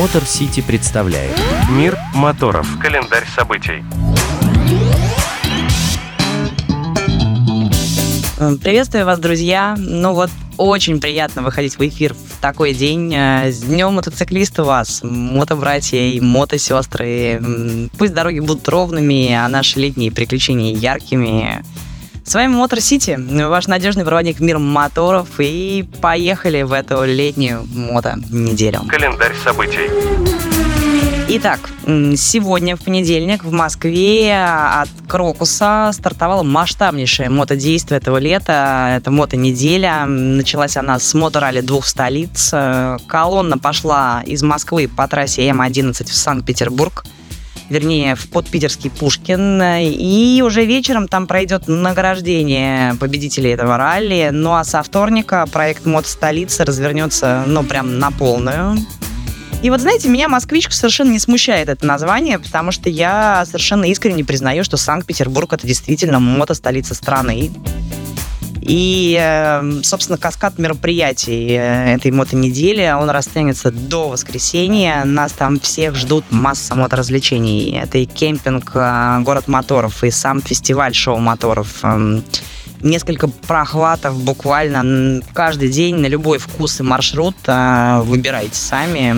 Мотор Сити представляет Мир моторов. Календарь событий. Приветствую вас, друзья. Ну вот, очень приятно выходить в эфир в такой день. Э, С днем мотоциклиста вас, мотобратья и мотосестры. Пусть дороги будут ровными, а наши летние приключения яркими. С вами Мотор Сити, ваш надежный проводник в мир моторов. И поехали в эту летнюю мото-неделю. Календарь событий. Итак, сегодня, в понедельник, в Москве от Крокуса стартовало масштабнейшее мотодействие этого лета. Это мотонеделя. Началась она с моторалли двух столиц. Э, Колонна пошла из Москвы по трассе М11 в Санкт-Петербург вернее, в подпитерский Пушкин. И уже вечером там пройдет награждение победителей этого ралли. Ну а со вторника проект Мод Столица развернется, ну, прям на полную. И вот, знаете, меня москвичку совершенно не смущает это название, потому что я совершенно искренне признаю, что Санкт-Петербург это действительно мото-столица страны. И, э, собственно, каскад мероприятий э, этой мотонедели, он растянется до воскресенья. Нас там всех ждут масса моторазвлечений. Это и кемпинг, э, город моторов, и сам фестиваль шоу моторов. Эм, Несколько прохватов буквально каждый день на любой вкус и маршрут э, выбирайте сами.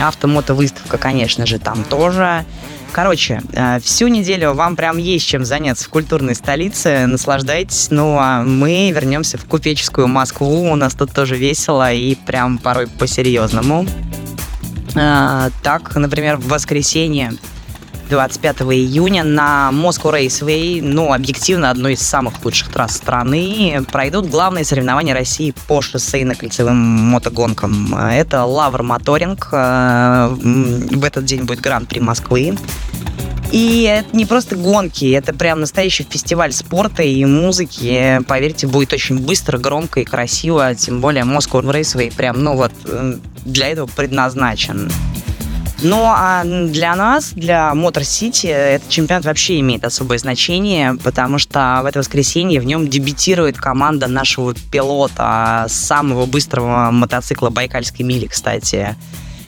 Автомотовыставка, конечно же, там тоже. Короче, э, всю неделю вам прям есть чем заняться в культурной столице. Наслаждайтесь. Ну, а мы вернемся в купеческую Москву. У нас тут тоже весело и прям порой по-серьезному. Э, Так, например, в воскресенье 25 июня на Moscow Raceway, ну, объективно, одной из самых лучших трасс страны, пройдут главные соревнования России по шоссейно-кольцевым мотогонкам. Это Лавр Моторинг. э, В этот день будет Гран-при Москвы. И это не просто гонки, это прям настоящий фестиваль спорта и музыки. Поверьте, будет очень быстро, громко и красиво. Тем более Moscow Raceway прям, ну вот, э, для этого предназначен. Ну, а для нас, для Мотор Сити, этот чемпионат вообще имеет особое значение, потому что в это воскресенье в нем дебютирует команда нашего пилота, самого быстрого мотоцикла Байкальской мили, кстати.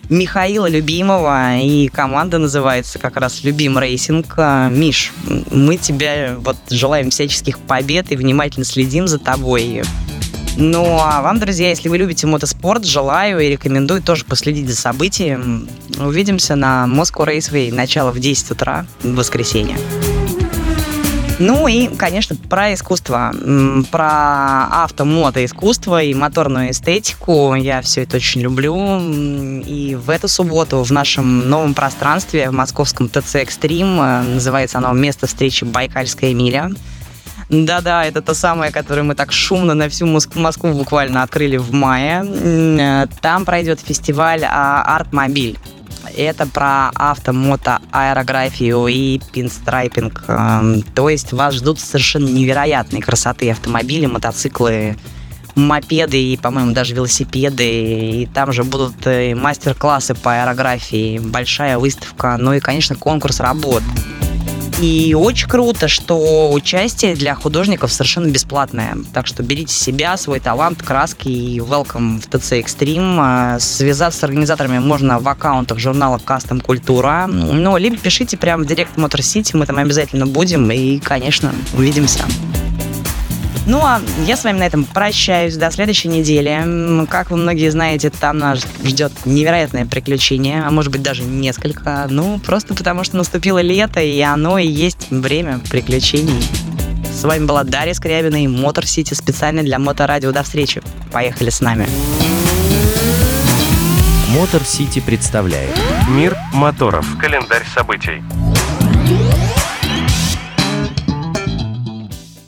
Михаила Любимова, и команда называется как раз Любим Racing. А, Миш, мы тебе вот желаем всяческих побед и внимательно следим за тобой. Ну, а вам, друзья, если вы любите мотоспорт, желаю и рекомендую тоже последить за событием. Увидимся на Moscow Raceway, начало в 10 утра в воскресенье. Ну и, конечно, про искусство, про автомотоискусство и моторную эстетику. Я все это очень люблю. И в эту субботу в нашем новом пространстве, в московском ТЦ Экстрим, э, называется оно «Место встречи Байкальская миля», да-да, это то самое, которое мы так шумно на всю Моск- Москву буквально открыли в мае. Э, Там пройдет фестиваль а, «Артмобиль». Это про авто, мото, аэрографию и пинстрайпинг. Эм, То есть вас ждут совершенно невероятной красоты автомобили, мотоциклы, мопеды и, по-моему, даже велосипеды. И там же будут э, мастер-классы по аэрографии, большая выставка, ну и, конечно, конкурс работ. И очень круто, что участие для художников совершенно бесплатное. Так что берите себя, свой талант, краски и welcome в ТЦ Extreme. Э, Связаться с организаторами можно в аккаунтах журнала Custom Культура. Ну, либо пишите прямо в директ Motor City, мы там обязательно будем. И, конечно, увидимся. Ну, а я с вами на этом прощаюсь до следующей недели. Как вы многие знаете, там нас ждет невероятное приключение, а может быть даже несколько. Ну, просто потому что наступило лето, и оно и есть время приключений. С вами была Дарья Скрябина и Мотор Сити специально для Моторадио. До встречи. Поехали с нами. Мотор Сити представляет Мир моторов. Календарь событий.